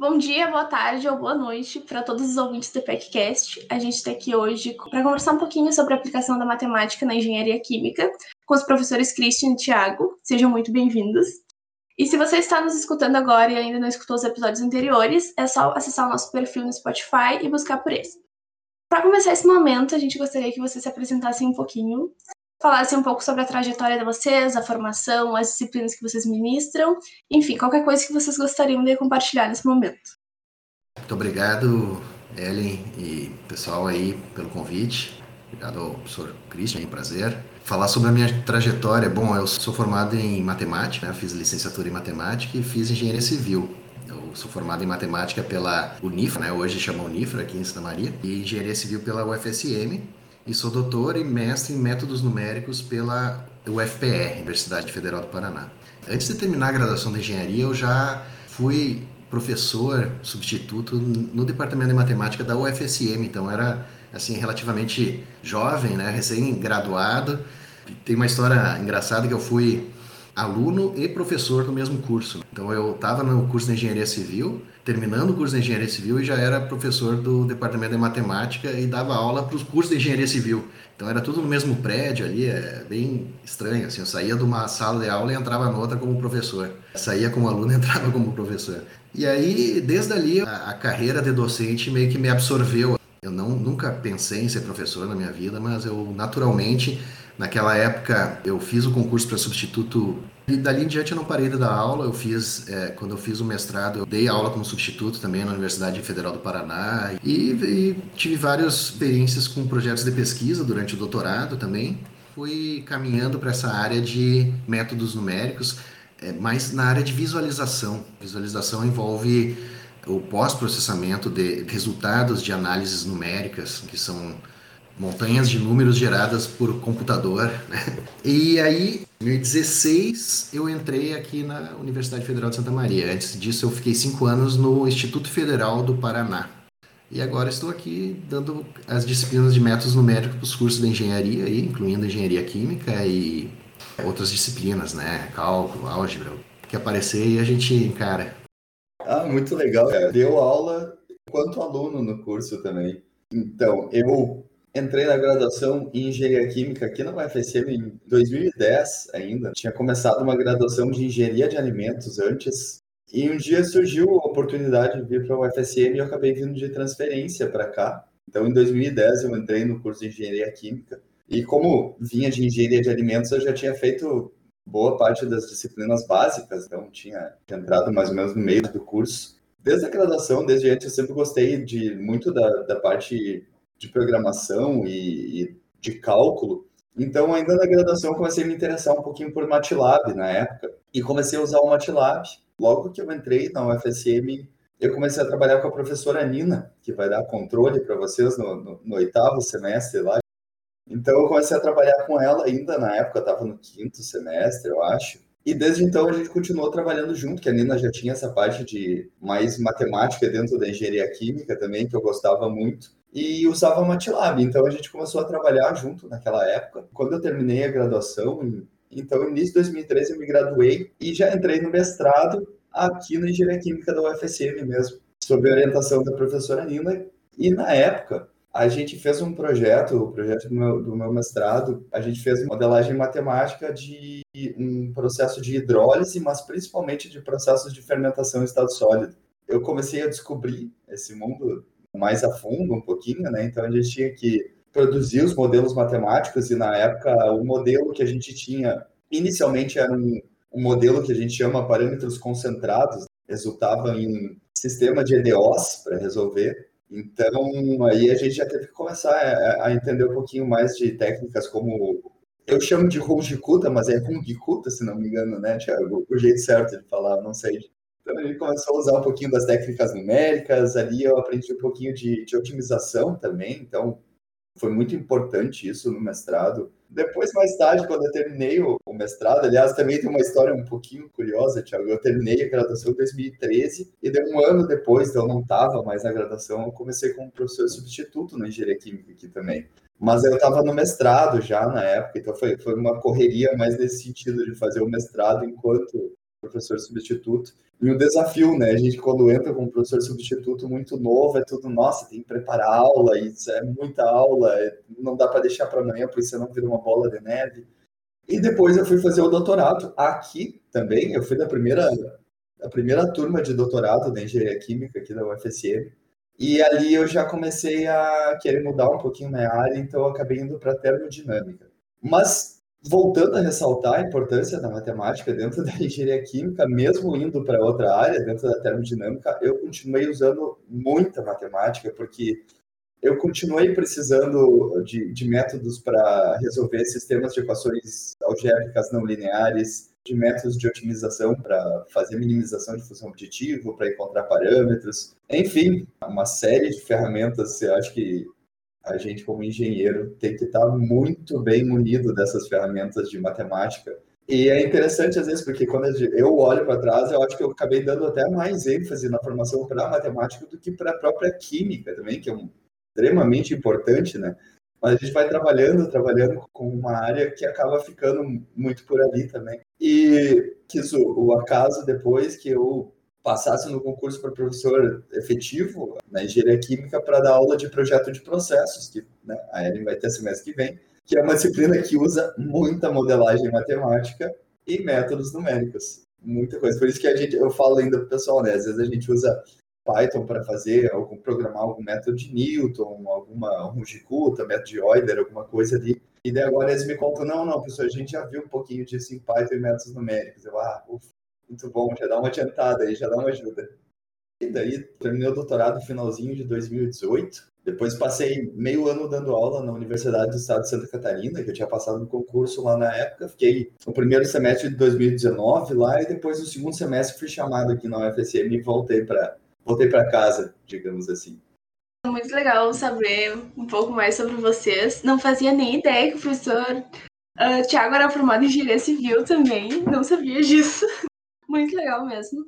Bom dia, boa tarde ou boa noite para todos os ouvintes do PECcast. A gente está aqui hoje para conversar um pouquinho sobre a aplicação da matemática na engenharia química com os professores Christian e Thiago. Sejam muito bem-vindos. E se você está nos escutando agora e ainda não escutou os episódios anteriores, é só acessar o nosso perfil no Spotify e buscar por esse. Para começar esse momento, a gente gostaria que você se apresentasse um pouquinho, falasse um pouco sobre a trajetória de vocês, a formação, as disciplinas que vocês ministram, enfim, qualquer coisa que vocês gostariam de compartilhar nesse momento. Muito obrigado, Ellen e pessoal aí pelo convite. Obrigado ao professor Christian, é um prazer. Falar sobre a minha trajetória. Bom, eu sou formado em matemática, né? fiz licenciatura em matemática e fiz engenharia civil. Eu sou formado em matemática pela Unifra, né? hoje chama Unifra aqui em Santa Maria, e engenharia civil pela UFSM e sou doutor e mestre em métodos numéricos pela UFPR, Universidade Federal do Paraná. Antes de terminar a graduação de engenharia, eu já fui professor substituto no departamento de matemática da UFSM, então era assim relativamente jovem, né, recém-graduado. Tem uma história engraçada que eu fui aluno e professor do mesmo curso. Então eu estava no curso de engenharia civil, terminando o curso de engenharia civil e já era professor do departamento de matemática e dava aula para os cursos de engenharia civil. Então era tudo no mesmo prédio ali, é bem estranho. Assim, eu saía de uma sala de aula e entrava noutra como professor. Saía como aluno e entrava como professor. E aí, desde ali, a, a carreira de docente meio que me absorveu. Eu não, nunca pensei em ser professor na minha vida, mas eu naturalmente Naquela época eu fiz o concurso para substituto e dali em diante eu não parei de dar aula. Eu fiz, é, quando eu fiz o mestrado, eu dei aula como substituto também na Universidade Federal do Paraná e, e tive várias experiências com projetos de pesquisa durante o doutorado também. Fui caminhando para essa área de métodos numéricos, é, mais na área de visualização. Visualização envolve o pós-processamento de resultados de análises numéricas, que são montanhas de números geradas por computador. Né? E aí, em 2016, eu entrei aqui na Universidade Federal de Santa Maria. Antes disso, eu fiquei cinco anos no Instituto Federal do Paraná. E agora estou aqui dando as disciplinas de métodos numéricos para os cursos de engenharia, aí, incluindo engenharia química e outras disciplinas, né? Cálculo, álgebra, que aparecer e a gente encara. Ah, muito legal. Deu aula enquanto aluno no curso também. Então, eu entrei na graduação em engenharia química aqui na UFSM em 2010 ainda. Tinha começado uma graduação de engenharia de alimentos antes. E um dia surgiu a oportunidade de vir para a UFSM e eu acabei vindo de transferência para cá. Então, em 2010, eu entrei no curso de engenharia química. E como vinha de engenharia de alimentos, eu já tinha feito boa parte das disciplinas básicas, então tinha entrado mais ou menos no meio do curso. Desde a graduação, desde antes, eu sempre gostei de muito da, da parte de programação e, e de cálculo. Então, ainda na graduação, comecei a me interessar um pouquinho por MATLAB na época. E comecei a usar o MATLAB. Logo que eu entrei na UFSM, eu comecei a trabalhar com a professora Nina, que vai dar controle para vocês no, no, no, oitavo semestre lá. Então, eu comecei a trabalhar com ela ainda na época, estava no quinto semestre, eu acho. E desde então a gente continuou trabalhando junto, que a Nina já tinha essa parte de mais matemática dentro da engenharia química também, que eu gostava muito e usava MATLAB. Então a gente começou a trabalhar junto naquela época. Quando eu terminei a graduação, então início de 2013 eu me graduei e já entrei no mestrado aqui na Engenharia Química da UFSM mesmo, sob orientação da professora Nina. E na época a gente fez um projeto, o projeto do meu, do meu mestrado, a gente fez modelagem matemática de um processo de hidrólise, mas principalmente de processos de fermentação em estado sólido. Eu comecei a descobrir esse mundo mais a fundo um pouquinho, né? Então a gente tinha que produzir os modelos matemáticos e na época o modelo que a gente tinha inicialmente era um, um modelo que a gente chama parâmetros concentrados, resultava em sistema de EDOs para resolver. Então aí a gente já teve que começar a, a entender um pouquinho mais de técnicas como eu chamo de Rungikuta, mas é Rungikuta, se não me engano, né, Tiago? O jeito certo de falar, não sei. Ele começou a usar um pouquinho das técnicas numéricas, ali eu aprendi um pouquinho de, de otimização também, então foi muito importante isso no mestrado. Depois, mais tarde, quando eu terminei o, mestrado, aliás, também tem uma história um pouquinho curiosa, Thiago. Eu terminei a graduação em 2013 e de um ano depois, então eu não estava mais na graduação, eu comecei como professor substituto na engenharia química aqui também. Mas eu estava no mestrado já na época, então foi, foi uma correria mais nesse sentido de fazer o mestrado enquanto professor substituto. E o desafio, né? A gente, quando entra como professor substituto muito novo, é tudo, nossa, tem que preparar aula, isso é muita aula, é, não dá para deixar para amanhã, porque senão vira uma bola de neve. E depois eu fui fazer o doutorado aqui também. Eu fui da primeira, a primeira turma de doutorado da engenharia química aqui da UFSM. E ali eu já comecei a querer mudar um pouquinho minha área, então eu acabei indo para termodinâmica. Mas voltando a ressaltar a importância da matemática dentro da engenharia química, mesmo indo para outra área, dentro da termodinâmica, eu continuei usando muita matemática, porque eu continuei precisando de, de métodos para resolver sistemas de equações algébricas não lineares, de métodos de otimização para fazer minimização de função objetivo, para encontrar parâmetros, enfim, uma série de ferramentas. Eu acho que a gente, como engenheiro, tem que estar muito bem munido dessas ferramentas de matemática. E é interessante, às vezes, porque quando eu olho para trás, eu acho que eu acabei dando até mais ênfase na formação para matemática do que para a própria química também, que é um, extremamente importante, né? Mas a gente vai trabalhando, trabalhando com uma área que acaba ficando muito por ali também. E quis o, o acaso depois que eu passasse no concurso para professor efetivo na engenharia química para dar aula de projeto de processos, que né, a Ellen vai ter semestre que vem, que é uma disciplina que usa muita modelagem matemática e métodos numéricos. Muita coisa. Por isso que a gente, eu falo ainda para o pessoal, né? Às vezes a gente usa Python para fazer, algum, programar algum método de Newton, alguma Runge-Kutta, método de Euler, alguma coisa ali. E daí agora eles me contam, não, não, professor, a gente já viu um pouquinho disso em Python e métodos numéricos. Eu, ah, ufa, muito bom, já dá uma adiantada aí, já dá uma ajuda. E daí terminei o doutorado no finalzinho de 2018. Depois passei meio ano dando aula na Universidade do Estado de Santa Catarina, que eu tinha passado no concurso lá na época. Fiquei no primeiro semestre de 2019 lá e depois no segundo semestre fui chamado aqui na UFSM e voltei para voltei para casa, digamos assim. Muito legal saber um pouco mais sobre vocês. Não fazia nem ideia que o professor uh, Tiago era formado em engenharia civil também. Não sabia disso. Muito legal mesmo.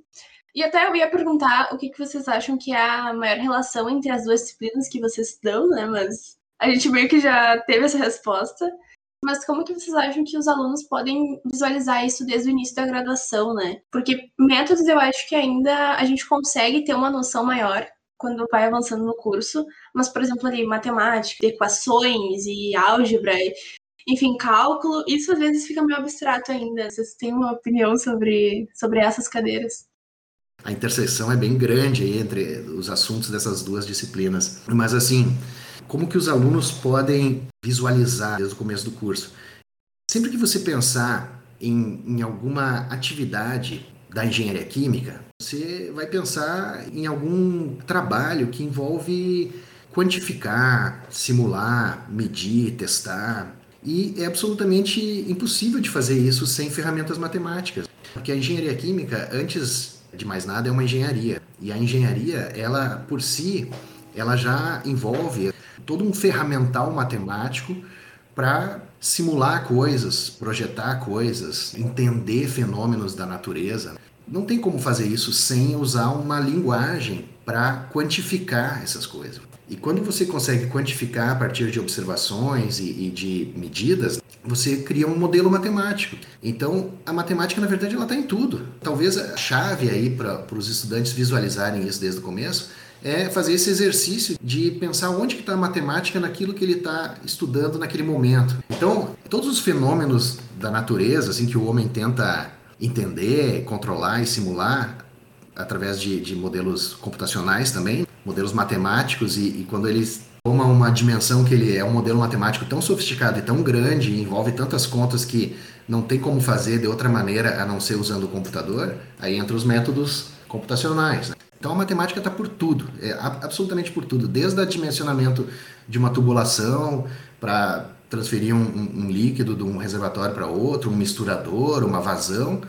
E até eu ia perguntar o que, que vocês acham que é a maior relação entre as duas disciplinas que vocês dão, né? Mas a gente meio que já teve essa resposta. Mas como que vocês acham que os alunos podem visualizar isso desde o início da graduação, né? Porque métodos eu acho que ainda a gente consegue ter uma noção maior quando vai avançando no curso, mas, por exemplo, ali, matemática, equações e álgebra, enfim, cálculo, isso às vezes fica meio abstrato ainda. Vocês têm uma opinião sobre, sobre essas cadeiras? A interseção é bem grande entre os assuntos dessas duas disciplinas. Mas, assim, como que os alunos podem visualizar desde o começo do curso? Sempre que você pensar em, em alguma atividade da engenharia química, você vai pensar em algum trabalho que envolve quantificar, simular, medir, testar. E é absolutamente impossível de fazer isso sem ferramentas matemáticas. Porque a engenharia química, antes de mais nada, é uma engenharia. E a engenharia, ela por si, ela já envolve todo um ferramental matemático para simular coisas, projetar coisas, entender fenômenos da natureza. Não tem como fazer isso sem usar uma linguagem para quantificar essas coisas. E quando você consegue quantificar a partir de observações e, e de medidas, você cria um modelo matemático. Então, a matemática, na verdade, ela está em tudo. Talvez a chave aí para os estudantes visualizarem isso desde o começo é fazer esse exercício de pensar onde está a matemática naquilo que ele está estudando naquele momento. Então, todos os fenômenos da natureza, assim que o homem tenta entender, controlar e simular através de, de modelos computacionais também, modelos matemáticos e, e quando eles toma uma dimensão que ele é um modelo matemático tão sofisticado e tão grande, e envolve tantas contas que não tem como fazer de outra maneira a não ser usando o computador, aí entra os métodos computacionais. Né? Então a matemática está por tudo, é, absolutamente por tudo, desde o dimensionamento de uma tubulação para transferir um, um, um, líquido de um reservatório para outro, um misturador, uma vazão,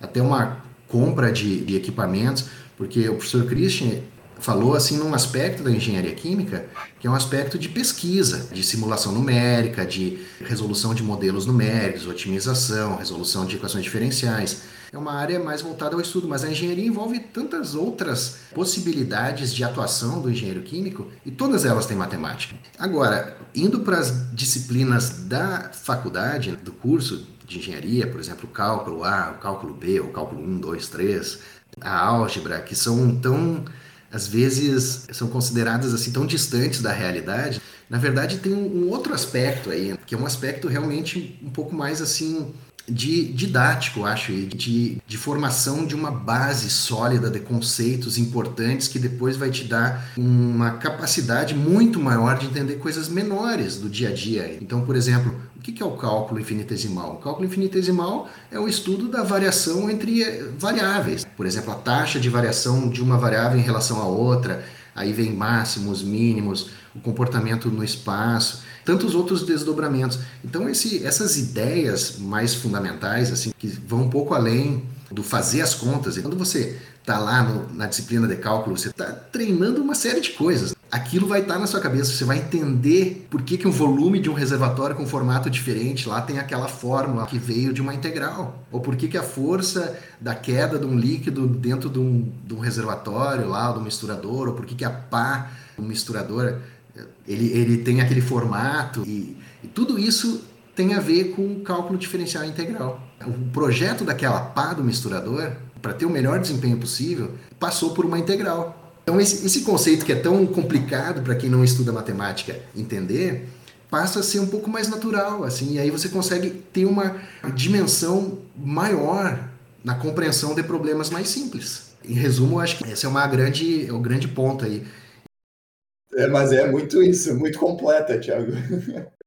até uma compra de, de equipamentos, porque o professor Christian falou assim num aspecto da engenharia química que é um aspecto de pesquisa, de simulação numérica, de resolução de modelos numéricos, otimização, resolução de equações diferenciais é uma área mais voltada ao estudo, mas a engenharia envolve tantas outras possibilidades de atuação do engenheiro químico e todas elas têm matemática. Agora, indo para as disciplinas da faculdade, do curso de engenharia, por exemplo, o cálculo A, o cálculo B, o cálculo 1, 2, 3, a álgebra, que são tão às vezes são consideradas assim tão distantes da realidade. Na verdade, tem um, outro aspecto aí, que é um aspecto realmente um pouco mais assim de didático, acho, e de, de formação de uma base sólida de conceitos importantes que depois vai te dar uma capacidade muito maior de entender coisas menores do dia a dia. Então, por exemplo, o que é o cálculo infinitesimal? O cálculo infinitesimal é o estudo da variação entre eh, variáveis. Por exemplo, a taxa de variação de uma variável em relação à outra, aí vem máximos, mínimos, o comportamento no espaço tantos outros desdobramentos. Então, esse, essas ideias mais fundamentais, assim, que vão um pouco além do fazer as contas, e quando você está lá no, na disciplina de cálculo, você está treinando uma série de coisas. Aquilo vai estar tá na sua cabeça, você vai entender por que, que um volume de um reservatório com formato diferente lá tem aquela fórmula que veio de uma integral. Ou por que, que a força da queda de um líquido dentro de um, de um reservatório lá, do misturador, ou por que, que a pá do misturador ele, ele tem aquele formato e, e tudo isso tem a ver com o cálculo diferencial integral. O projeto daquela pá do misturador, para ter o melhor desempenho possível, passou por uma integral. Então, esse, esse conceito que é tão complicado para quem não estuda matemática entender, passa a ser um pouco mais natural, assim, e aí você consegue ter uma dimensão maior na compreensão de problemas mais simples. Em resumo, acho que esse é uma grande, é o grande ponto aí. É, mas é muito isso, muito completa, Thiago.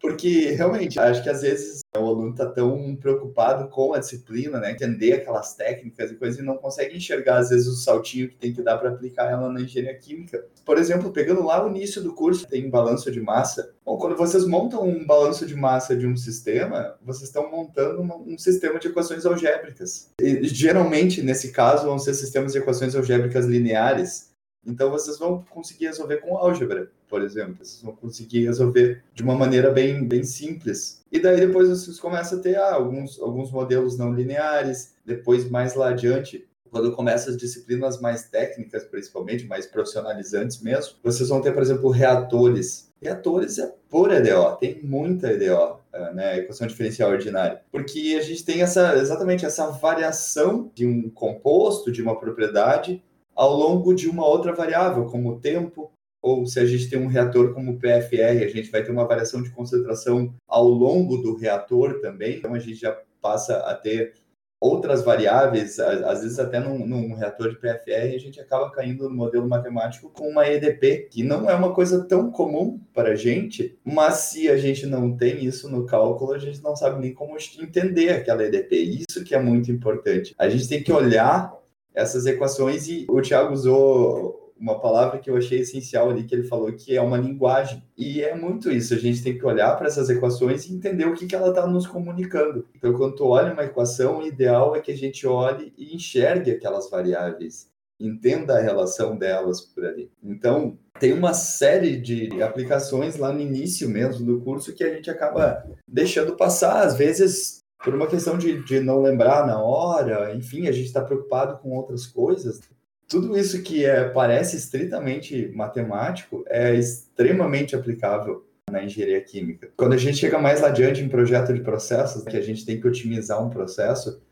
Porque realmente, acho que às vezes o aluno está tão preocupado com a disciplina, né, entender aquelas técnicas e coisas, e não consegue enxergar, às vezes, o saltinho que tem que dar para aplicar ela na engenharia química. Por exemplo, pegando lá o início do curso, tem balanço de massa. Bom, quando vocês montam um balanço de massa de um sistema, vocês estão montando um sistema de equações algébricas. E, geralmente, nesse caso, vão ser sistemas de equações algébricas lineares então vocês vão conseguir resolver com álgebra, por exemplo. Vocês vão conseguir resolver de uma maneira bem, bem simples. E daí depois vocês começam a ter ah, alguns, alguns modelos não lineares. Depois, mais lá adiante, quando começa as disciplinas mais técnicas, principalmente, mais profissionalizantes mesmo, vocês vão ter, por exemplo, reatores. Reatores é por EDO, tem muita EDO, eh, né, equação diferencial ordinária, porque a gente tem essa, exatamente essa variação de um composto, de uma propriedade, ao longo de uma outra variável, como o tempo, ou se a gente tem um reator como o PFR, a gente vai ter uma variação de concentração ao longo do reator também, então a gente já passa a ter outras variáveis, às vezes até num, num, reator de PFR, a gente acaba caindo no modelo matemático com uma EDP, que não é uma coisa tão comum para a gente, mas se a gente não tem isso no cálculo, a gente não sabe nem como entender aquela EDP. Isso que é muito importante. A gente tem que olhar essas equações e o Thiago usou uma palavra que eu achei essencial ali, que ele falou que é uma linguagem. E é muito isso, a gente tem que olhar para essas equações e entender o que, que ela está nos comunicando. Então, quando tu olha uma equação, o ideal é que a gente olhe e enxergue aquelas variáveis, entenda a relação delas por ali. Então, tem uma série de aplicações lá no início mesmo do curso que a gente acaba deixando passar. Às vezes por uma questão de, de não lembrar na hora, enfim, a gente está preocupado com outras coisas. Tudo isso que é, parece estritamente matemático é extremamente aplicável na engenharia química. Quando a gente chega mais adiante em projeto de processos, que a gente tem que otimizar um processo,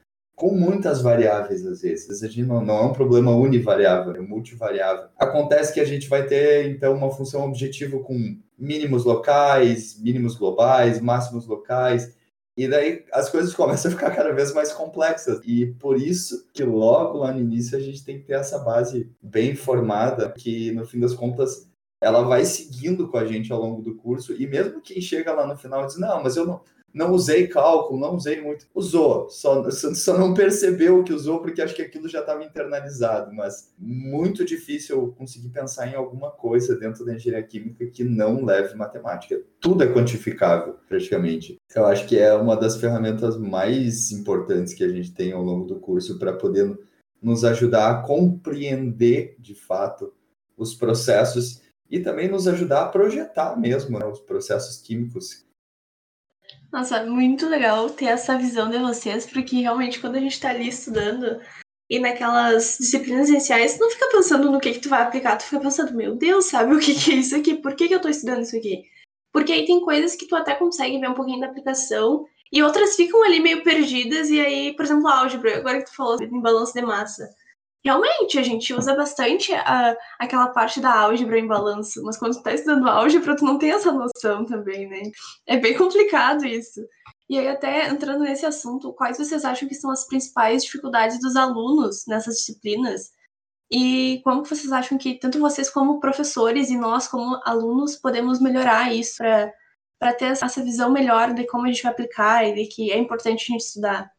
com muitas variáveis às vezes. A gente não, não é um problema univariável, é multivariável. Acontece que a gente vai ter então uma função objetivo com mínimos locais, mínimos globais, máximos locais. E daí as coisas começam a ficar cada vez mais complexas. E por isso que logo lá no início a gente tem que ter essa base bem formada, que no fim das contas ela vai seguindo com a gente ao longo do curso. E mesmo quem chega lá no final diz: Não, mas eu não, não usei cálculo, não usei muito. Usou, só, só não percebeu que usou porque acho que aquilo já estava internalizado, mas muito difícil conseguir pensar em alguma coisa dentro da engenharia química que não leve matemática. Tudo é quantificável, praticamente. Eu acho que é uma das ferramentas mais importantes que a gente tem ao longo do curso para poder nos ajudar a compreender de fato os processos e também nos ajudar a projetar mesmo né, os processos químicos nossa, muito legal ter essa visão de vocês, porque realmente quando a gente tá ali estudando e naquelas disciplinas iniciais, tu não fica pensando no que, que tu vai aplicar, tu fica pensando, meu Deus, sabe o que, que é isso aqui? Por que, que eu tô estudando isso aqui? Porque aí tem coisas que tu até consegue ver um pouquinho da aplicação e outras ficam ali meio perdidas, e aí, por exemplo, álgebra, agora que tu falou em balanço de massa. Realmente, a gente usa bastante a, aquela parte da álgebra em balanço, mas quando tu tá estudando álgebra, tu não tem essa noção também, né? É bem complicado isso. E aí, até entrando nesse assunto, quais vocês acham que são as principais dificuldades dos alunos nessas disciplinas? E como vocês acham que tanto vocês como professores e nós como alunos podemos melhorar isso para para ter essa visão melhor de como a gente vai aplicar e de que é importante a gente estudar?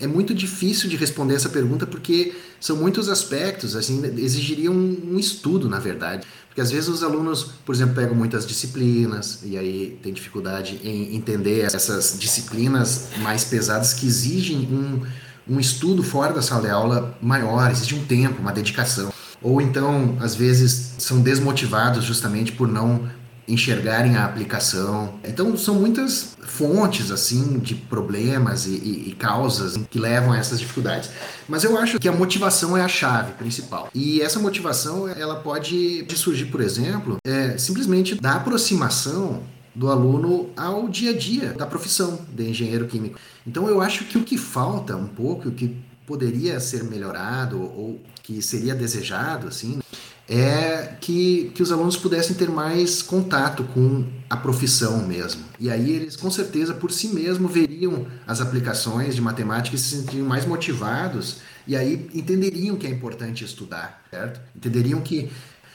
É muito difícil de responder essa pergunta porque são muitos aspectos, assim, exigiriam um estudo, na verdade. Porque às vezes os alunos, por exemplo, pegam muitas disciplinas e aí tem dificuldade em entender essas disciplinas mais pesadas que exigem um, um estudo fora da sala de aula maior, exige um tempo, uma dedicação. Ou então, às vezes, são desmotivados justamente por não enxergarem a aplicação. Então são muitas fontes assim de problemas e, e, e, causas que levam a essas dificuldades. Mas eu acho que a motivação é a chave principal. E essa motivação ela pode surgir, por exemplo, é, simplesmente da aproximação do aluno ao dia a dia da profissão de engenheiro químico. Então eu acho que o que falta um pouco, o que poderia ser melhorado ou que seria desejado, assim, é que, que os alunos pudessem ter mais contato com a profissão mesmo. E aí eles, com certeza, por si mesmos, veriam as aplicações de matemática e se sentiriam mais motivados e aí entenderiam que é importante estudar, certo? Entenderiam que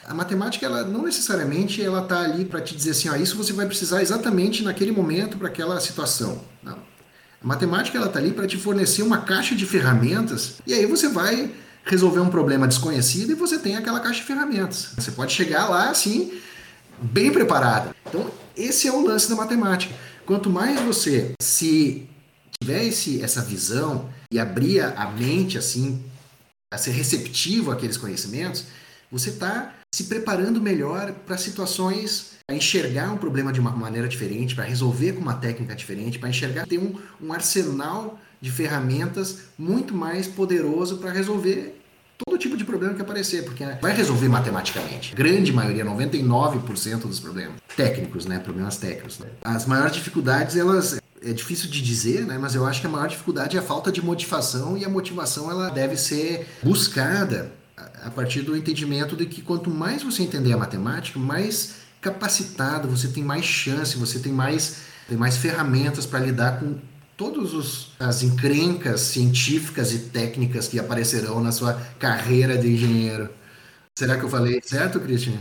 a matemática, ela não necessariamente ela está ali para te dizer assim, ó, isso você vai precisar exatamente naquele momento para aquela situação. Não. A matemática ela está ali para te fornecer uma caixa de ferramentas e aí você vai resolver um problema desconhecido e você tem aquela caixa de ferramentas. Você pode chegar lá assim, bem preparado. Então, esse é o lance da matemática. Quanto mais você se tiver esse, essa visão e abrir a mente assim, a ser receptivo àqueles conhecimentos, você está se preparando melhor para situações, para enxergar um problema de uma maneira diferente, para resolver com uma técnica diferente, para enxergar ter um, um arsenal de ferramentas muito mais poderoso para resolver todo tipo de problema que aparecer, porque vai resolver matematicamente. Grande maioria, 99% dos problemas técnicos, né, problemas técnicos. Né? As maiores dificuldades, elas é difícil de dizer, né, mas eu acho que a maior dificuldade é a falta de motivação e a motivação ela deve ser buscada a partir do entendimento de que quanto mais você entender a matemática, mais capacitado, você tem mais chance, você tem mais tem mais ferramentas para lidar com todas as encrencas científicas e técnicas que aparecerão na sua carreira de engenheiro. Será que eu falei certo, Christian?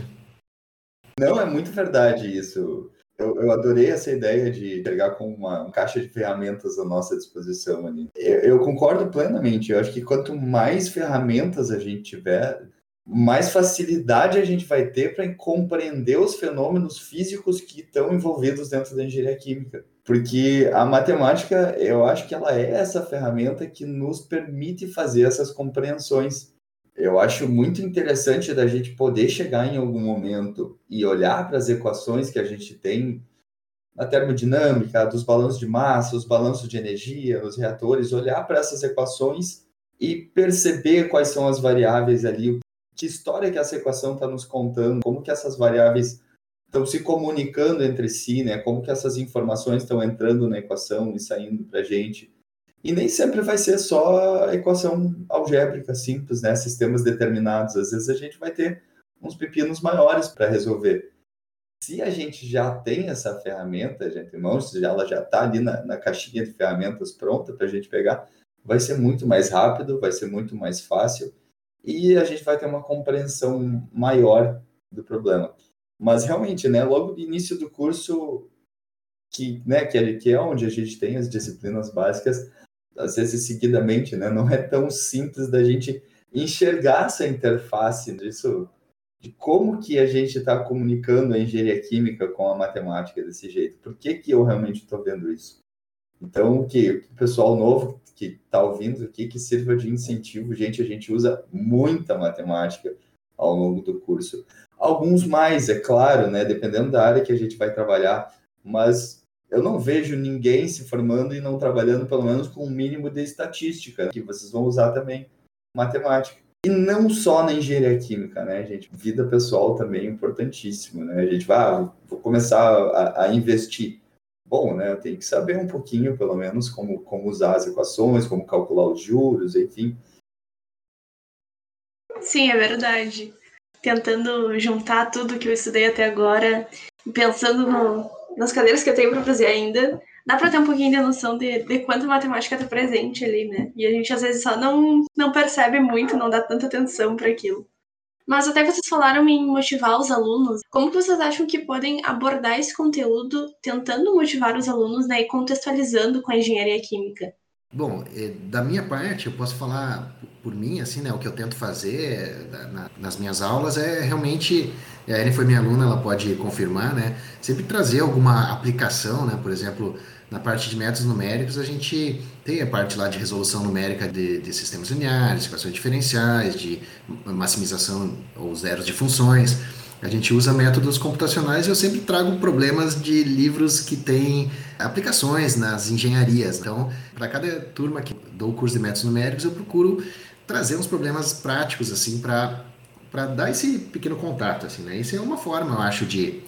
Não, é muito verdade isso. Eu, eu adorei essa ideia de pegar com uma, uma, caixa de ferramentas à nossa disposição ali. Eu, eu concordo plenamente. Eu acho que quanto mais ferramentas a gente tiver, mais facilidade a gente vai ter para compreender os fenômenos físicos que estão envolvidos dentro da engenharia química. Porque a matemática, eu acho que ela é essa ferramenta que nos permite fazer essas compreensões. Eu acho muito interessante da gente poder chegar em algum momento e olhar para as equações que a gente tem na termodinâmica, dos balanços de massa, os balanços de energia, os reatores, olhar para essas equações e perceber quais são as variáveis ali, que história que essa equação está nos contando, como que essas variáveis estão se comunicando entre si, né? Como que essas informações estão entrando na equação e saindo para a gente. E nem sempre vai ser só equação algébrica simples, né? Sistemas determinados. Às vezes a gente vai ter uns pepinos maiores para resolver. Se a gente já tem essa ferramenta, gente, irmãos, se ela já está ali na, na caixinha de ferramentas pronta para a gente pegar, vai ser muito mais rápido, vai ser muito mais fácil e a gente vai ter uma compreensão maior do problema. Mas realmente, né, logo no início do curso, que, né, que, é, que é onde a gente tem as disciplinas básicas, às vezes seguidamente, né, não é tão simples da gente enxergar essa interface disso, de como que a gente está comunicando a engenharia química com a matemática desse jeito. Por que, que eu realmente estou vendo isso? Então, que o pessoal novo que está ouvindo aqui, que sirva de incentivo. Gente, a gente usa muita matemática ao longo do curso. Alguns mais, é claro, né, dependendo da área que a gente vai trabalhar, mas eu não vejo ninguém se formando e não trabalhando pelo menos com um mínimo de estatística, que vocês vão usar também matemática. E não só na engenharia química, né, gente? Vida pessoal também é importantíssimo, né? A gente vai, ah, vou começar a, a investir. bom, né? Tenho que saber um pouquinho, pelo menos, como, como usar as equações, como calcular os juros, enfim. Sim, é verdade. Tentando juntar tudo que eu estudei até agora, pensando no, nas cadeiras que eu tenho para fazer ainda, dá para ter um pouquinho de noção de, de quanto a matemática está presente ali, né? E a gente às vezes só não, não percebe muito, não dá tanta atenção para aquilo. Mas até vocês falaram em motivar os alunos. Como vocês acham que podem abordar esse conteúdo tentando motivar os alunos né, e contextualizando com a engenharia química? Bom, eh, da minha parte, eu posso falar por mim, assim, né? O que eu tento fazer nas minhas aulas é realmente, a Erin foi minha aluna, ela pode confirmar, né? Sempre trazer alguma aplicação, né? Por exemplo, na parte de métodos numéricos, a gente tem a parte lá de resolução numérica de, de sistemas lineares, equações diferenciais, de maximização ou zeros de funções. A gente usa métodos computacionais e eu sempre trago problemas de livros que têm aplicações nas engenharias. Então, para cada turma que dou curso de métodos numéricos, eu procuro trazer uns problemas práticos assim para para dar esse pequeno contato assim, né? Isso é uma forma, eu acho, de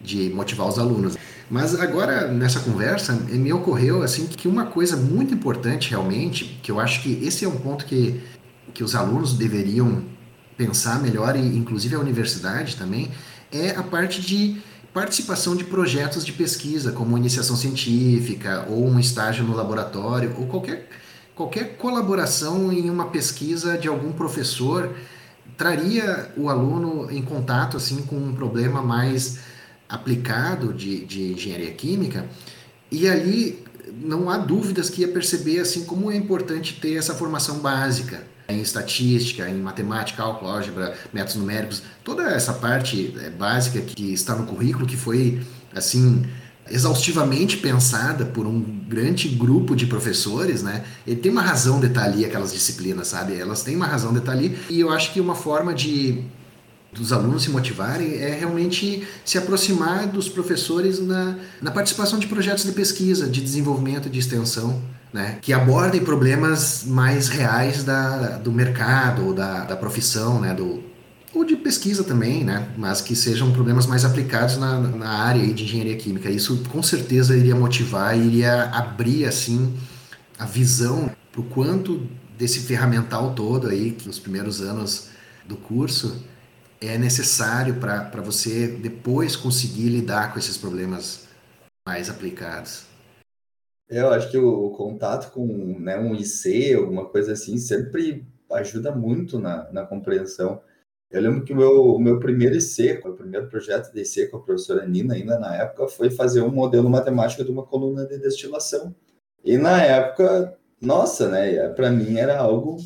de motivar os alunos. Mas agora, nessa conversa, me ocorreu assim que uma coisa muito importante realmente, que eu acho que esse é um ponto que, que os alunos deveriam pensar melhor, e inclusive a universidade também, é a parte de participação de projetos de pesquisa, como iniciação científica, ou um estágio no laboratório, ou qualquer, qualquer colaboração em uma pesquisa de algum professor traria o aluno em contato assim com um problema mais aplicado de, de engenharia química, e ali não há dúvidas que ia perceber assim como é importante ter essa formação básica em estatística, em matemática, cálculo, álgebra, métodos numéricos, toda essa parte é, básica que está no currículo, que foi assim exaustivamente pensada por um grande grupo de professores, né? Ele tem uma razão de estar ali aquelas disciplinas, sabe? Elas têm uma razão de estar ali e eu acho que uma forma de dos alunos se motivarem é realmente se aproximar dos professores na, na participação de projetos de pesquisa, de desenvolvimento, de extensão, né, que abordem problemas mais reais da, do mercado ou da, da profissão, né, do, ou de pesquisa também, né, mas que sejam problemas mais aplicados na, na área de engenharia química. Isso com certeza iria motivar, iria abrir assim a visão para o quanto desse ferramental todo aí que nos primeiros anos do curso é necessário para você depois conseguir lidar com esses problemas mais aplicados? Eu acho que o contato com né, um IC, alguma coisa assim, sempre ajuda muito na, na compreensão. Eu lembro que o meu, o meu primeiro IC, o primeiro projeto de IC com a professora Nina, ainda na época, foi fazer um modelo matemático de uma coluna de destilação. E na época, nossa, né, para mim era algo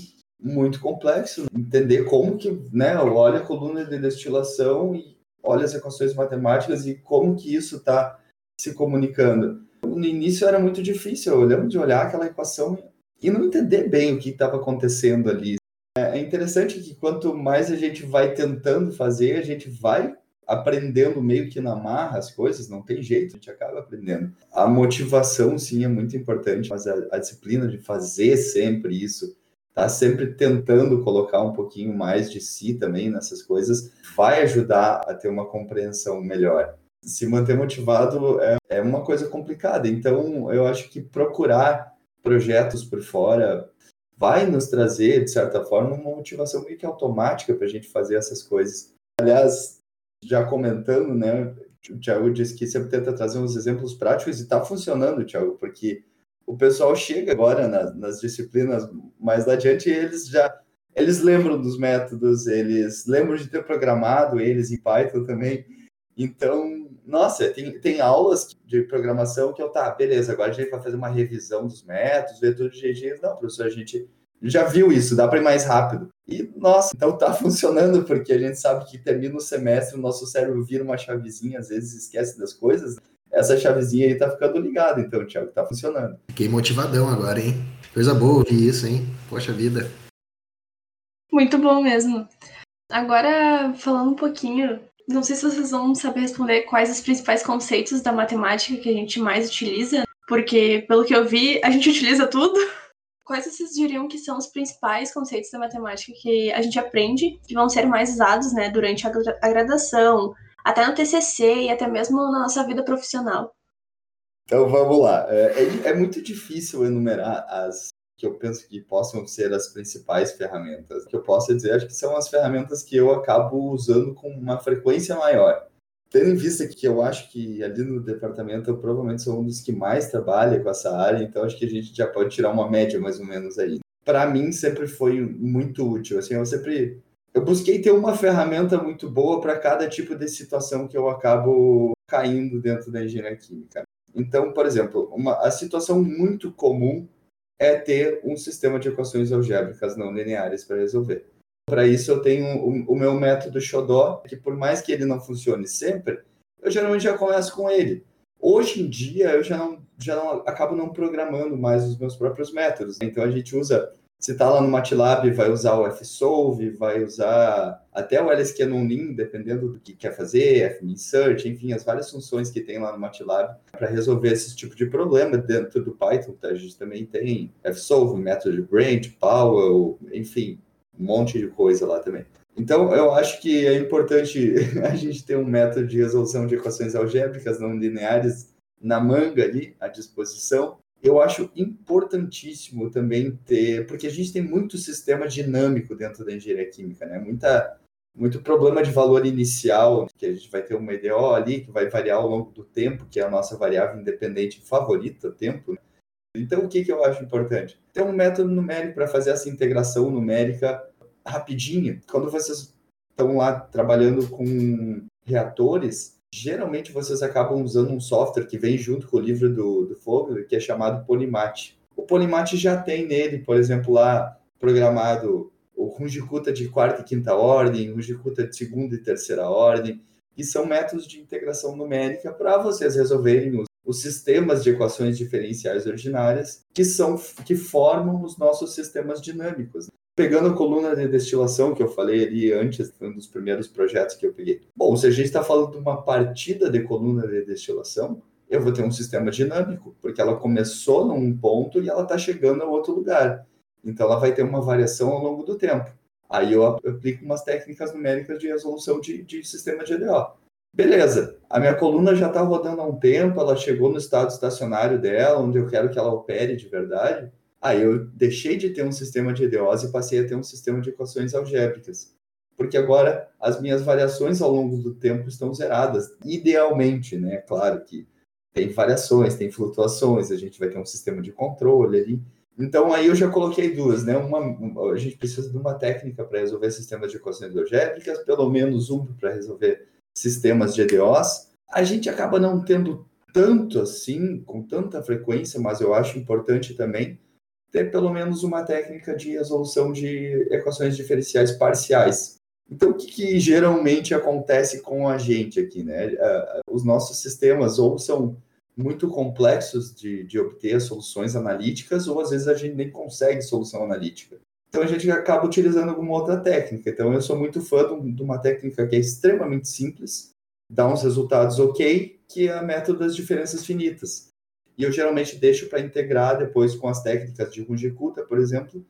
muito complexo. Entender como que, né, olha a coluna de destilação e olha as equações matemáticas e como que isso está se comunicando. No início era muito difícil, eu lembro de olhar aquela equação e não entender bem o que estava acontecendo ali. É interessante que quanto mais a gente vai tentando fazer, a gente vai aprendendo meio que na marra as coisas, não tem jeito, a gente acaba aprendendo. A motivação, sim, é muito importante, mas a, a disciplina de fazer sempre isso, tá sempre tentando colocar um pouquinho mais de si também nessas coisas, vai ajudar a ter uma compreensão melhor. Se manter motivado é, é uma coisa complicada, então eu acho que procurar projetos por fora vai nos trazer, de certa forma, uma motivação meio que automática para a gente fazer essas coisas. Aliás, já comentando, né, o Thiago disse que sempre tenta trazer uns exemplos práticos e está funcionando, Thiago, porque o pessoal chega agora nas, nas disciplinas mais adiante e eles já eles lembram dos métodos, eles lembram de ter programado eles em Python também. Então, nossa, tem, tem aulas de programação que eu, tá, beleza, agora a gente vai fazer uma revisão dos métodos, ver tudo de jeitinho. Não, professor, a gente já viu isso, dá para ir mais rápido. E, nossa, então tá funcionando, porque a gente sabe que termina o semestre, o nosso cérebro vira uma chavezinha, às vezes esquece das coisas essa chavezinha aí tá ficando ligada, então, Thiago, tá funcionando. Fiquei motivadão agora, hein? Coisa boa ouvir isso, hein? Poxa vida. Muito bom mesmo. Agora, falando um pouquinho, não sei se vocês vão saber responder quais os principais conceitos da matemática que a gente mais utiliza, porque, pelo que eu vi, a gente utiliza tudo. Quais vocês diriam que são os principais conceitos da matemática que a gente aprende, que vão ser mais usados né, durante a graduação, até no TCC e até mesmo na nossa vida profissional. Então vamos lá. É, é, é, muito difícil enumerar as que eu penso que possam ser as principais ferramentas. Que eu posso dizer, acho que são as ferramentas que eu acabo usando com uma frequência maior. Tendo em vista que eu acho que ali no departamento eu provavelmente sou um dos que mais trabalha com essa área, então acho que a gente já pode tirar uma média mais ou menos aí. Para mim sempre foi muito útil. Assim, eu sempre eu busquei ter uma ferramenta muito boa para cada tipo de situação que eu acabo caindo dentro da engenharia química. Então, por exemplo, uma, a situação muito comum é ter um sistema de equações algébricas não lineares para resolver. Para isso, eu tenho o, o, meu método Xodó, que por mais que ele não funcione sempre, eu geralmente já começo com ele. Hoje em dia, eu já não, já não acabo não programando mais os meus próprios métodos. Então, a gente usa se está lá no MATLAB, vai usar o fsolve, vai usar até o LSQNonLin, dependendo do que quer fazer, fminsert, enfim, as várias funções que tem lá no MATLAB para resolver esse tipo de problema dentro do Python. Tá? A gente também tem fsolve, método de branch, Powell, enfim, um monte de coisa lá também. Então, eu acho que é importante a gente ter um método de resolução de equações algébricas não lineares na manga ali, à disposição, eu acho importantíssimo também ter, porque a gente tem muito sistema dinâmico dentro da engenharia química, né? Muita, muito problema de valor inicial, que a gente vai ter uma EDO ali que vai variar ao longo do tempo, que é a nossa variável independente favorita, tempo. Né? Então, o que, que eu acho importante? Ter um método numérico para fazer essa integração numérica rapidinho. Quando vocês estão lá trabalhando com reatores, geralmente vocês acabam usando um software que vem junto com o livro do, do Fogler, que é chamado Polymat. O Polymat já tem nele, por exemplo, lá programado o Rungicuta de quarta e quinta ordem, Rungicuta de segunda e terceira ordem, que são métodos de integração numérica para vocês resolverem os, os, sistemas de equações diferenciais ordinárias que são que formam os nossos sistemas dinâmicos pegando a coluna de destilação que eu falei ali antes, um dos primeiros projetos que eu peguei. Bom, se a gente está falando de uma partida de coluna de destilação, eu vou ter um sistema dinâmico, porque ela começou num ponto e ela está chegando a outro lugar. Então ela vai ter uma variação ao longo do tempo. Aí eu aplico umas técnicas numéricas de resolução de, de sistema de EDO. Beleza, a minha coluna já está rodando há um tempo, ela chegou no estado estacionário dela, onde eu quero que ela opere de verdade. Aí eu deixei de ter um sistema de EDOs e passei a ter um sistema de equações algébricas. Porque agora as minhas variações ao longo do tempo estão zeradas. Idealmente, né? Claro que tem variações, tem flutuações, a gente vai ter um sistema de controle ali. Então aí eu já coloquei duas, né? Uma, a gente precisa de uma técnica para resolver sistemas de equações algébricas, pelo menos uma para resolver sistemas de EDOs. A gente acaba não tendo tanto assim, com tanta frequência, mas eu acho importante também ter pelo menos uma técnica de resolução de equações diferenciais parciais. Então, o que, que geralmente acontece com a gente aqui, né? Os nossos sistemas ou são muito complexos de, de obter soluções analíticas, ou às vezes a gente nem consegue solução analítica. Então a gente acaba utilizando alguma outra técnica. Então eu sou muito fã de uma técnica que é extremamente simples, dá uns resultados ok, que é a método das diferenças finitas e eu geralmente deixo para integrar depois com as técnicas de Runge-Kuta, por exemplo,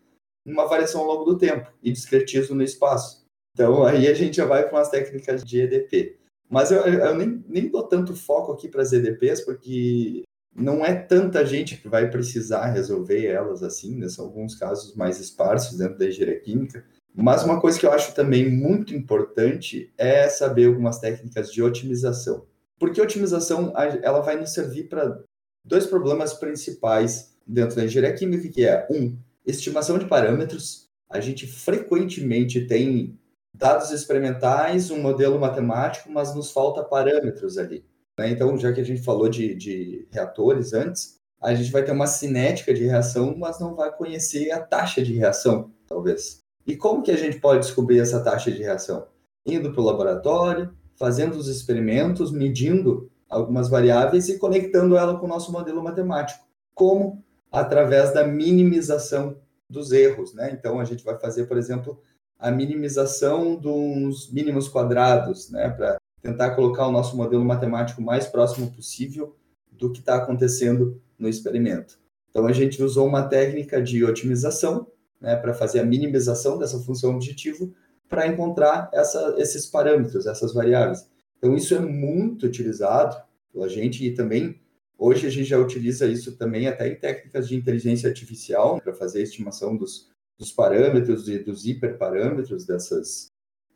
uma variação ao longo do tempo e discretizo no espaço. Então, aí a gente já vai com as técnicas de EDP. Mas eu, eu nem, nem dou tanto foco aqui para as EDPs, porque não é tanta gente que vai precisar resolver elas assim, né? são alguns casos mais esparsos dentro da engenharia química. Mas uma coisa que eu acho também muito importante é saber algumas técnicas de otimização. Porque a otimização ela vai nos servir para dois problemas principais dentro da engenharia química, que é, um, estimação de parâmetros. A gente frequentemente tem dados experimentais, um modelo matemático, mas nos falta parâmetros ali. Né? Então, já que a gente falou de, de reatores antes, a gente vai ter uma cinética de reação, mas não vai conhecer a taxa de reação, talvez. E como que a gente pode descobrir essa taxa de reação? Indo para o laboratório, fazendo os experimentos, medindo algumas variáveis e conectando ela com o nosso modelo matemático. Como? Através da minimização dos erros. Né? Então, a gente vai fazer, por exemplo, a minimização dos mínimos quadrados, né? para tentar colocar o nosso modelo matemático mais próximo possível do que está acontecendo no experimento. Então, a gente usou uma técnica de otimização né, para fazer a minimização dessa função objetivo para encontrar essa, esses parâmetros, essas variáveis. Então, isso é muito utilizado pela gente e também Hoje a gente já utiliza isso também até em técnicas de inteligência artificial para fazer a estimação dos, dos parâmetros e dos hiperparâmetros dessas,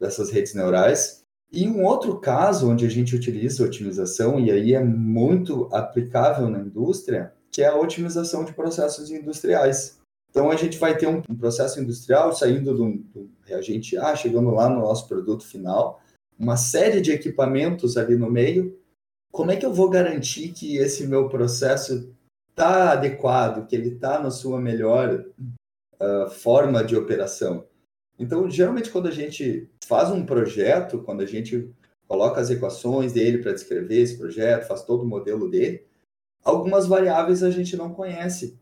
dessas redes neurais. E um outro caso onde a gente utiliza otimização, e aí é muito aplicável na indústria, que é a otimização de processos industriais. Então, a gente vai ter um, um processo industrial saindo do, do reagente A, chegando lá no nosso produto final, uma série de equipamentos ali no meio. Como é que eu vou garantir que esse meu processo está adequado, que ele está na sua melhor uh, forma de operação? Então, geralmente, quando a gente faz um projeto, quando a gente coloca as equações dele para descrever esse projeto, faz todo o modelo dele, algumas variáveis a gente não conhece.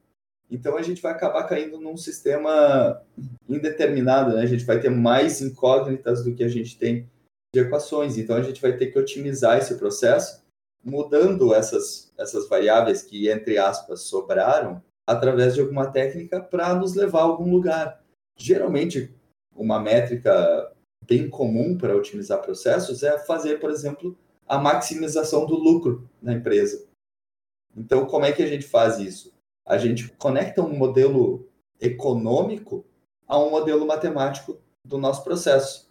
Então, a gente vai acabar caindo num sistema indeterminado, né? A gente vai ter mais incógnitas do que a gente tem de equações. Então, a gente vai ter que otimizar esse processo, mudando essas, essas variáveis que, entre aspas, sobraram, através de alguma técnica para nos levar a algum lugar. Geralmente, uma métrica bem comum para otimizar processos é fazer, por exemplo, a maximização do lucro na empresa. Então, como é que a gente faz isso? A gente conecta um modelo econômico a um modelo matemático do nosso processo.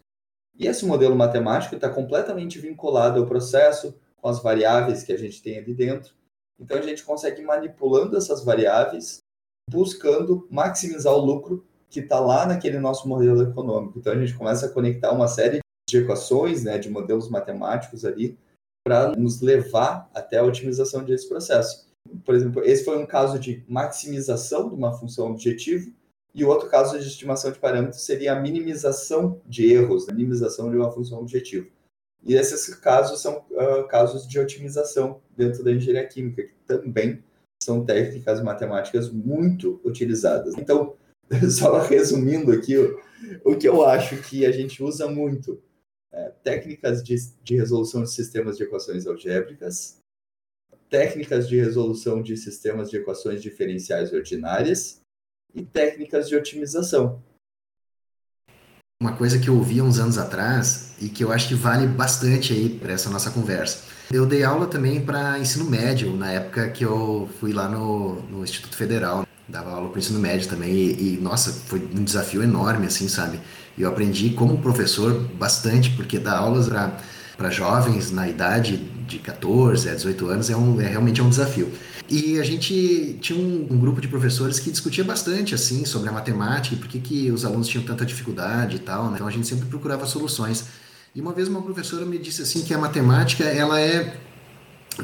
E esse modelo matemático está completamente vinculado ao processo, com as variáveis que a gente tem ali dentro. Então, a gente consegue manipulando essas variáveis, buscando maximizar o lucro que está lá naquele nosso modelo econômico. Então a gente começa a conectar uma série de equações, né, de modelos matemáticos ali, para nos levar até a otimização desse processo. Por exemplo, esse foi um caso de maximização de uma função objetivo, e o outro caso de estimação de parâmetros seria a minimização de erros, a minimização de uma função objetivo. E esses casos são uh, casos de otimização dentro da engenharia química, que também são técnicas matemáticas muito utilizadas. Então, só resumindo aqui, o, que eu acho que a gente usa muito é, técnicas de, de resolução de sistemas de equações algébricas, técnicas de resolução de sistemas de equações diferenciais ordinárias e técnicas de otimização. Uma coisa que eu ouvi uns anos atrás e que eu acho que vale bastante aí para essa nossa conversa. Eu dei aula também para ensino médio na época que eu fui lá no, no Instituto Federal dava aula para ensino médio também e, e, nossa, foi um desafio enorme, assim, sabe? Eu aprendi como professor bastante, porque dar aulas para jovens na idade de 14 a 18 anos é, um, é realmente é um desafio. E a gente tinha um, um, grupo de professores que discutia bastante, assim, sobre a matemática e por que, que os alunos tinham tanta dificuldade e tal, né? Então a gente sempre procurava soluções. E uma vez uma professora me disse assim que a matemática, ela é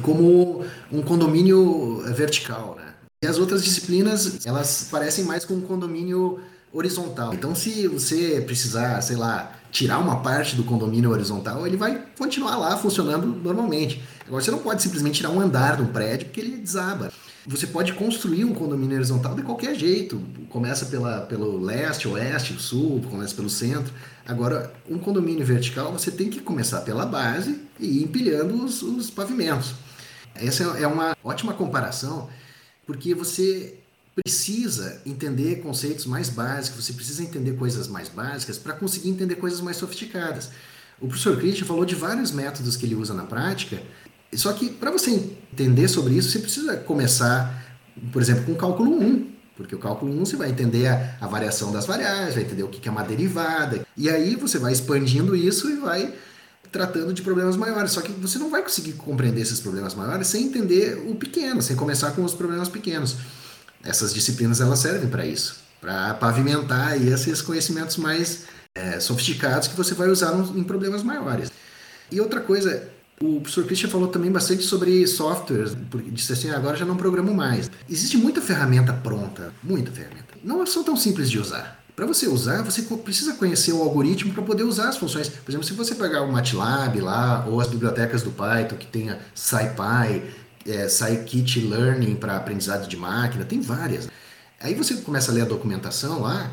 como um condomínio vertical, né? E as outras disciplinas, elas parecem mais com um condomínio horizontal. Então, se você precisar, sei lá, tirar uma parte do condomínio horizontal, ele vai continuar lá funcionando normalmente. Agora, você não pode simplesmente tirar um andar de um prédio porque ele desaba. Você pode construir um condomínio horizontal de qualquer jeito. Começa pela, pelo leste, oeste, sul, começa pelo centro. Agora, um condomínio vertical, você tem que começar pela base e ir empilhando os, os pavimentos. Essa é uma ótima comparação porque você precisa entender conceitos mais básicos, você precisa entender coisas mais básicas para conseguir entender coisas mais sofisticadas. O professor Christian falou de vários métodos que ele usa na prática, só que para você entender sobre isso, você precisa começar, por exemplo, com o cálculo 1, porque o cálculo 1 você vai entender a, a variação das variáveis, vai entender o que é uma derivada, e aí você vai expandindo isso e vai tratando de problemas maiores. Só que você não vai conseguir compreender esses problemas maiores sem entender o pequeno, sem começar com os problemas pequenos. Essas disciplinas elas servem para isso, para pavimentar esses conhecimentos mais é, sofisticados que você vai usar em problemas maiores. E outra coisa, o professor Christian falou também bastante sobre softwares, porque disse assim, agora já não programo mais. Existe muita ferramenta pronta, muita ferramenta. Não são tão simples de usar. Para você usar, você precisa conhecer o algoritmo para poder usar as funções. Por exemplo, se você pegar o MATLAB lá, ou as bibliotecas do Python, que tenha SciPy, é, Scikit-Learning para aprendizado de máquina, tem várias. Aí você começa a ler a documentação lá,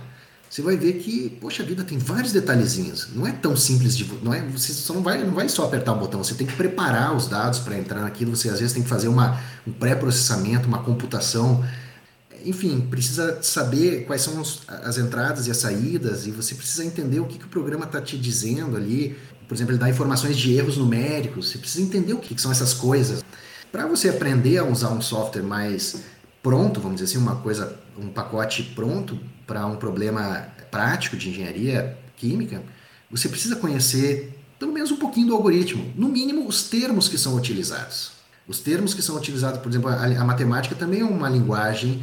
você vai ver que, poxa vida, tem vários detalhezinhos. Não é tão simples de. Não é, você só não vai, não vai só apertar o botão, você tem que preparar os dados para entrar naquilo. Você às vezes tem que fazer uma, um pré-processamento, uma computação enfim, precisa saber quais são as entradas e as saídas, e você precisa entender o que, que o programa está te dizendo ali. Por exemplo, ele dá informações de erros numéricos, você precisa entender o que, que são essas coisas. Para você aprender a usar um software mais pronto, vamos dizer assim, uma coisa, um pacote pronto para um problema prático de engenharia química, você precisa conhecer pelo menos um pouquinho do algoritmo, no mínimo os termos que são utilizados. Os termos que são utilizados, por exemplo, a, a matemática também é uma linguagem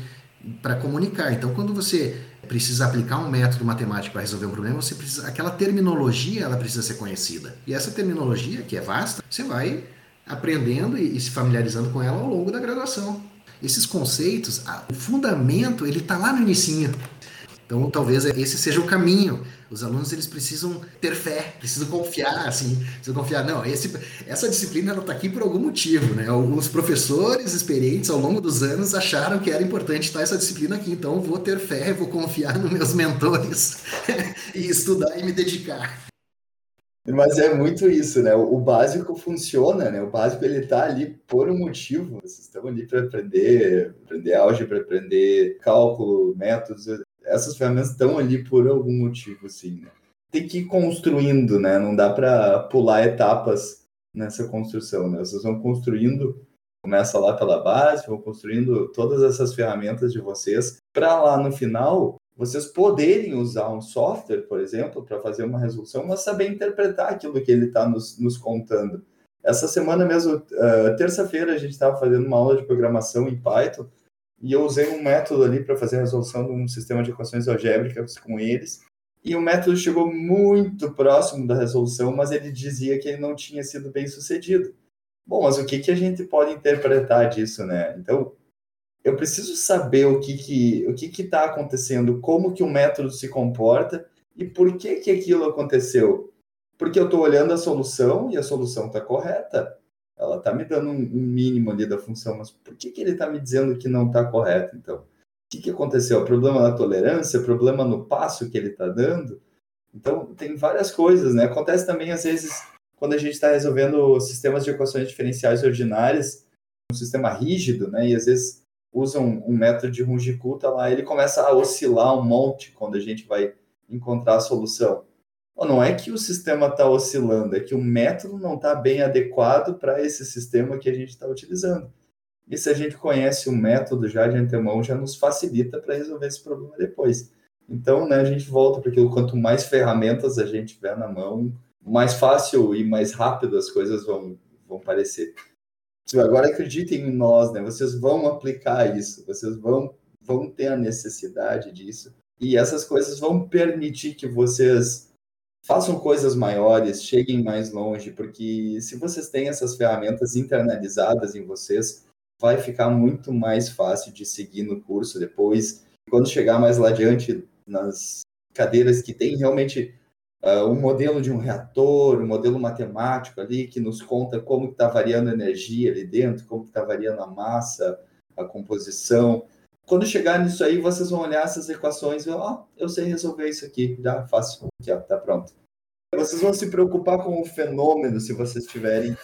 para comunicar. Então, quando você precisa aplicar um método matemático para resolver um problema, você precisa, aquela terminologia ela precisa ser conhecida. E essa terminologia, que é vasta, você vai aprendendo e, se familiarizando com ela ao longo da graduação. Esses conceitos, o fundamento, ele está lá no inicinho. Então, talvez esse seja o caminho. Os alunos eles precisam ter fé, precisam confiar, assim, precisam confiar. Não, esse, essa disciplina está aqui por algum motivo, né? Os professores experientes ao longo dos anos acharam que era importante estar essa disciplina aqui, então vou ter fé, vou confiar nos meus mentores e estudar e me dedicar. Mas é muito isso, né? O básico funciona, né? O básico ele tá ali por um motivo. Vocês estão ali para aprender, aprender álgebra, aprender cálculo, métodos. Essas ferramentas estão ali por algum motivo, assim, né? Tem que ir construindo, né? Não dá para pular etapas nessa construção, né? Vocês vão construindo, começa lá pela base, vão construindo todas essas ferramentas de vocês para lá no final vocês poderem usar um software, por exemplo, para fazer uma resolução, mas saber interpretar aquilo que ele está nos, nos, contando. Essa semana mesmo, uh, terça-feira, a gente estava fazendo uma aula de programação em Python e eu usei um método ali para fazer a resolução de um sistema de equações algébricas com eles. E o método chegou muito próximo da resolução, mas ele dizia que ele não tinha sido bem sucedido. Bom, mas o que, que a gente pode interpretar disso, né? Então, eu preciso saber o que que o que que está acontecendo, como que o método se comporta e por que que aquilo aconteceu. Porque eu estou olhando a solução e a solução está correta. Ela está me dando um, mínimo ali da função, mas por que que ele está me dizendo que não está correto, então? O que, que aconteceu? Problema na tolerância? Problema no passo que ele está dando? Então, tem várias coisas, né? Acontece também, às vezes, quando a gente está resolvendo sistemas de equações diferenciais ordinárias, um sistema rígido, né? E às vezes usa um, um método de Runge-Kutta lá, ele começa a oscilar um monte quando a gente vai encontrar a solução. não é que o sistema está oscilando, é que o método não está bem adequado para esse sistema que a gente está utilizando. E se a gente conhece o método já de antemão, já nos facilita para resolver esse problema depois. Então, né, a gente volta para aquilo, quanto mais ferramentas a gente tiver na mão, mais fácil e mais rápido as coisas vão, vão parecer agora acreditem em nós, né? Vocês vão aplicar isso, vocês vão, vão ter a necessidade disso. E essas coisas vão permitir que vocês façam coisas maiores, cheguem mais longe, porque se vocês têm essas ferramentas internalizadas em vocês, vai ficar muito mais fácil de seguir no curso depois. Quando chegar mais lá adiante, nas cadeiras que tem realmente uh, um modelo de um reator, um modelo matemático ali que nos conta como está variando a energia ali dentro, como está variando a massa, a composição. Quando chegar nisso aí, vocês vão olhar essas equações e ó, oh, eu sei resolver isso aqui, já faço, ó, tá pronto. Vocês vão se preocupar com o fenômeno se vocês tiverem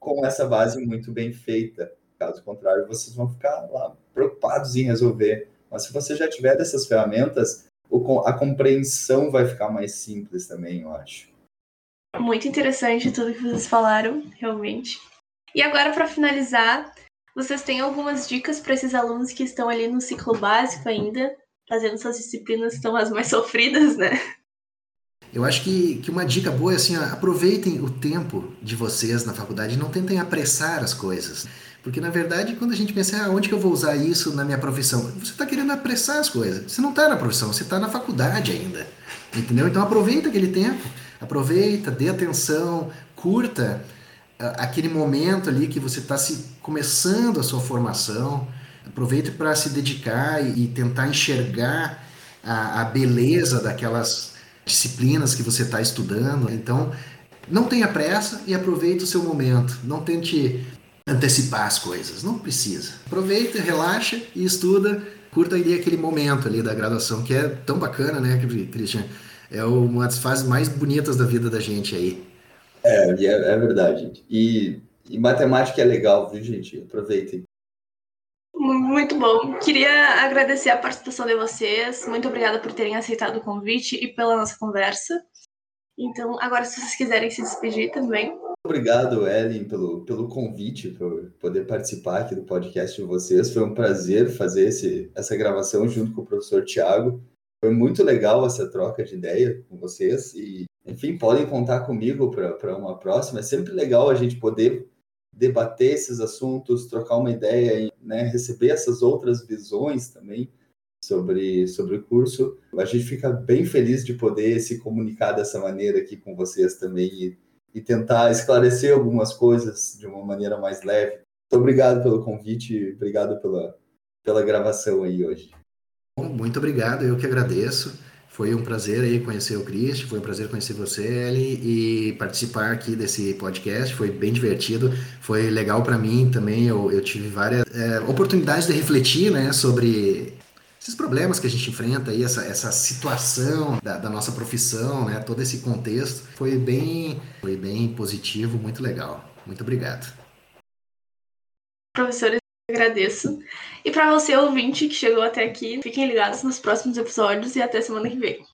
com essa base muito bem feita. Caso contrário, vocês vão ficar lá preocupados em resolver. Mas se você já tiver essas ferramentas, a compreensão vai ficar mais simples também, eu acho. Muito interessante tudo que vocês falaram, realmente. E agora, para finalizar, vocês têm algumas dicas para esses alunos que estão ali no ciclo básico ainda, fazendo suas disciplinas que são as mais sofridas, né? Eu acho que, que uma dica boa é assim, ó, aproveitem o tempo de vocês na faculdade, não tentem apressar as coisas. Porque, na verdade, quando a gente pensa, ah, onde que eu vou usar isso na minha profissão? Você está querendo apressar as coisas. Você não está na profissão, você está na faculdade ainda. Entendeu? Então, aproveita aquele tempo. Aproveita, dê atenção, curta uh, aquele momento ali que você está se começando a sua formação. Aproveita para se dedicar e, e tentar enxergar a, a beleza daquelas disciplinas que você está estudando. Então, não tenha pressa e aproveite o seu momento. Não tente antecipar as coisas. Não precisa. Aproveita, relaxa e estuda. Curta ali aquele momento ali da graduação, que é tão bacana, né, Christian? É uma das fases mais bonitas da vida da gente aí. É, é, é verdade. E, e matemática é legal, viu, gente? Aproveitem. Muito bom. Queria agradecer a participação de vocês. Muito obrigada por terem aceitado o convite e pela nossa conversa. Então, agora, se vocês quiserem se despedir também. Obrigado, Ellen, pelo, pelo convite, por poder participar aqui do podcast de vocês. Foi um prazer fazer esse, essa gravação junto com o professor Tiago. Foi muito legal essa troca de ideia com vocês e, enfim, podem contar comigo para uma próxima. É sempre legal a gente poder debater esses assuntos, trocar uma ideia, né, receber essas outras visões também sobre, sobre o curso. A gente fica bem feliz de poder se comunicar dessa maneira aqui com vocês também e, e tentar esclarecer algumas coisas de uma maneira mais leve. Muito obrigado pelo convite, obrigado pela, pela gravação aí hoje. Muito obrigado, eu que agradeço. Foi um prazer aí conhecer o Cristian, foi um prazer conhecer você, Eli, e participar aqui desse podcast. Foi bem divertido, foi legal para mim também. Eu, eu tive várias é, oportunidades de refletir né, sobre esses problemas que a gente enfrenta aí, essa, essa situação da, da, nossa profissão, né, todo esse contexto. Foi bem, foi bem positivo, muito legal. Muito obrigado. Professores, agradeço. E para você, ouvinte, que chegou até aqui, fiquem ligados nos próximos episódios e até semana que vem.